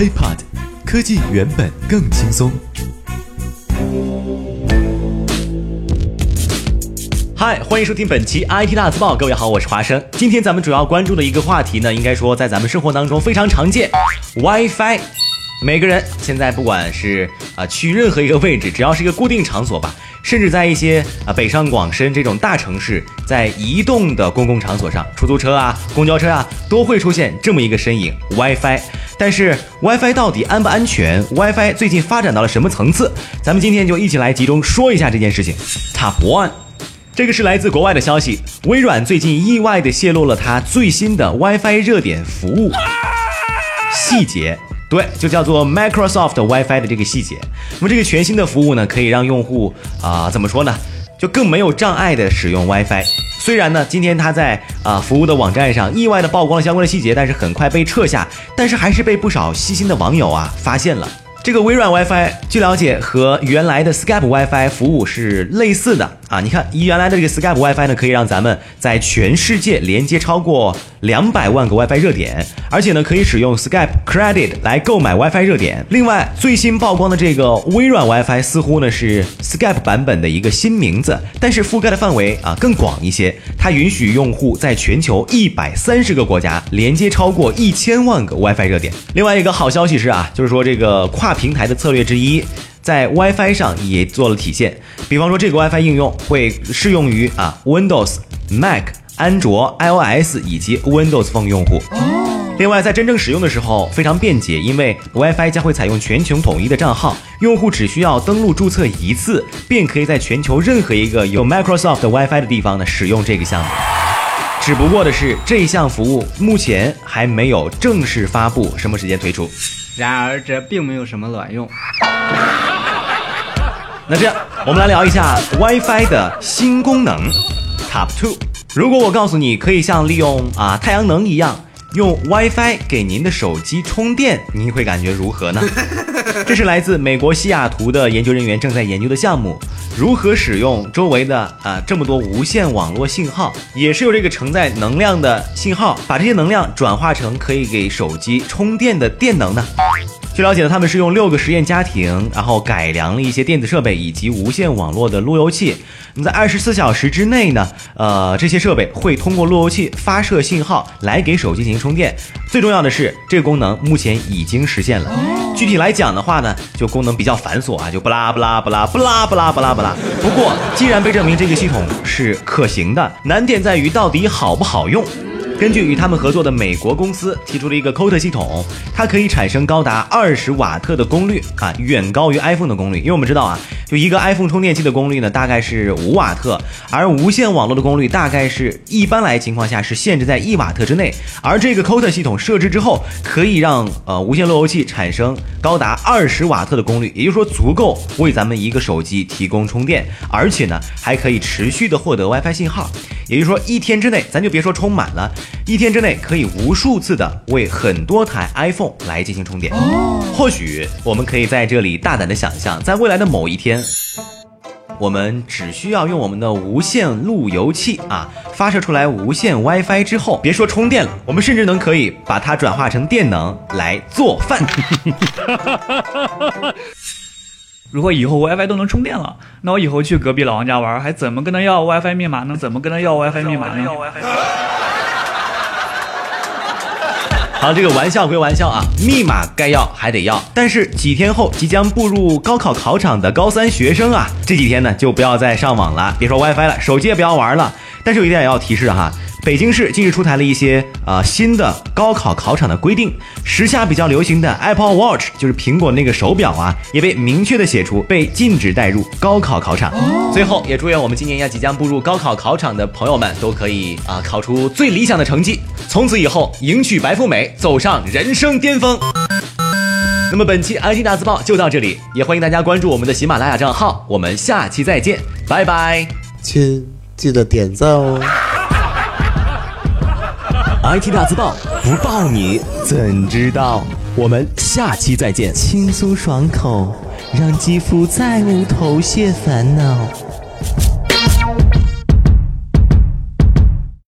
HeyPod，科技原本更轻松。嗨，欢迎收听本期 IT 大字报。各位好，我是华生。今天咱们主要关注的一个话题呢，应该说在咱们生活当中非常常见，WiFi。每个人现在不管是啊去任何一个位置，只要是一个固定场所吧，甚至在一些啊北上广深这种大城市，在移动的公共场所上，出租车啊、公交车啊，都会出现这么一个身影 WiFi。但是 WiFi 到底安不安全？WiFi 最近发展到了什么层次？咱们今天就一起来集中说一下这件事情。Top One，这个是来自国外的消息，微软最近意外的泄露了它最新的 WiFi 热点服务细节。对，就叫做 Microsoft WiFi 的这个细节。那么这个全新的服务呢，可以让用户啊，怎么说呢，就更没有障碍的使用 WiFi。虽然呢，今天他在啊服务的网站上意外的曝光了相关的细节，但是很快被撤下，但是还是被不少细心的网友啊发现了。这个微软 WiFi，据了解和原来的 Skype WiFi 服务是类似的啊。你看，原来的这个 Skype WiFi 呢，可以让咱们在全世界连接超过两百万个 WiFi 热点，而且呢，可以使用 Skype Credit 来购买 WiFi 热点。另外，最新曝光的这个微软 WiFi 似乎呢是 Skype 版本的一个新名字，但是覆盖的范围啊更广一些。它允许用户在全球一百三十个国家连接超过一千万个 WiFi 热点。另外一个好消息是啊，就是说这个跨跨平台的策略之一，在 WiFi 上也做了体现。比方说，这个 WiFi 应用会适用于啊 Windows、Mac、安卓、iOS 以及 Windows Phone 用户。另外，在真正使用的时候非常便捷，因为 WiFi 将会采用全球统一的账号，用户只需要登录注册一次，便可以在全球任何一个有 Microsoft WiFi 的地方呢使用这个项目。只不过的是，这项服务目前还没有正式发布，什么时间推出？然而，这并没有什么卵用。那这样，我们来聊一下 WiFi 的新功能。Top two，如果我告诉你可以像利用啊太阳能一样，用 WiFi 给您的手机充电，您会感觉如何呢？这是来自美国西雅图的研究人员正在研究的项目。如何使用周围的啊这么多无线网络信号，也是由这个承载能量的信号，把这些能量转化成可以给手机充电的电能呢？据了解呢，他们是用六个实验家庭，然后改良了一些电子设备以及无线网络的路由器。那么在二十四小时之内呢，呃，这些设备会通过路由器发射信号来给手机进行充电。最重要的是，这个功能目前已经实现了。具体来讲的话呢，就功能比较繁琐啊，就不拉不拉不拉不拉不拉不拉不拉。不过，既然被证明这个系统是可行的，难点在于到底好不好用。根据与他们合作的美国公司提出了一个 COT 系统，它可以产生高达二十瓦特的功率啊，远高于 iPhone 的功率。因为我们知道啊，就一个 iPhone 充电器的功率呢，大概是五瓦特，而无线网络的功率大概是一般来情况下是限制在一瓦特之内。而这个 COT 系统设置之后，可以让呃无线路由器产生高达二十瓦特的功率，也就是说足够为咱们一个手机提供充电，而且呢还可以持续的获得 WiFi 信号。也就是说，一天之内，咱就别说充满了，一天之内可以无数次的为很多台 iPhone 来进行充电。或许我们可以在这里大胆的想象，在未来的某一天，我们只需要用我们的无线路由器啊发射出来无线 WiFi 之后，别说充电了，我们甚至能可以把它转化成电能来做饭。如果以后 WiFi 都能充电了，那我以后去隔壁老王家玩，还怎么跟他要 WiFi 密码呢？怎么跟他要 WiFi 密码呢？好，这个玩笑归玩笑啊，密码该要还得要。但是几天后即将步入高考考场的高三学生啊，这几天呢就不要再上网了，别说 WiFi 了，手机也不要玩了。但是有一点也要提示哈。北京市近日出台了一些啊新的高考考场的规定，时下比较流行的 Apple Watch 就是苹果那个手表啊，也被明确的写出被禁止带入高考考场。最后也祝愿我们今年要即将步入高考考场的朋友们都可以啊考出最理想的成绩，从此以后迎娶白富美，走上人生巅峰。那么本期 IT 大字报就到这里，也欢迎大家关注我们的喜马拉雅账号，我们下期再见，拜拜，亲，记得点赞哦。IT 大字报不报你怎知道？我们下期再见。轻松爽口，让肌肤再无头屑烦恼。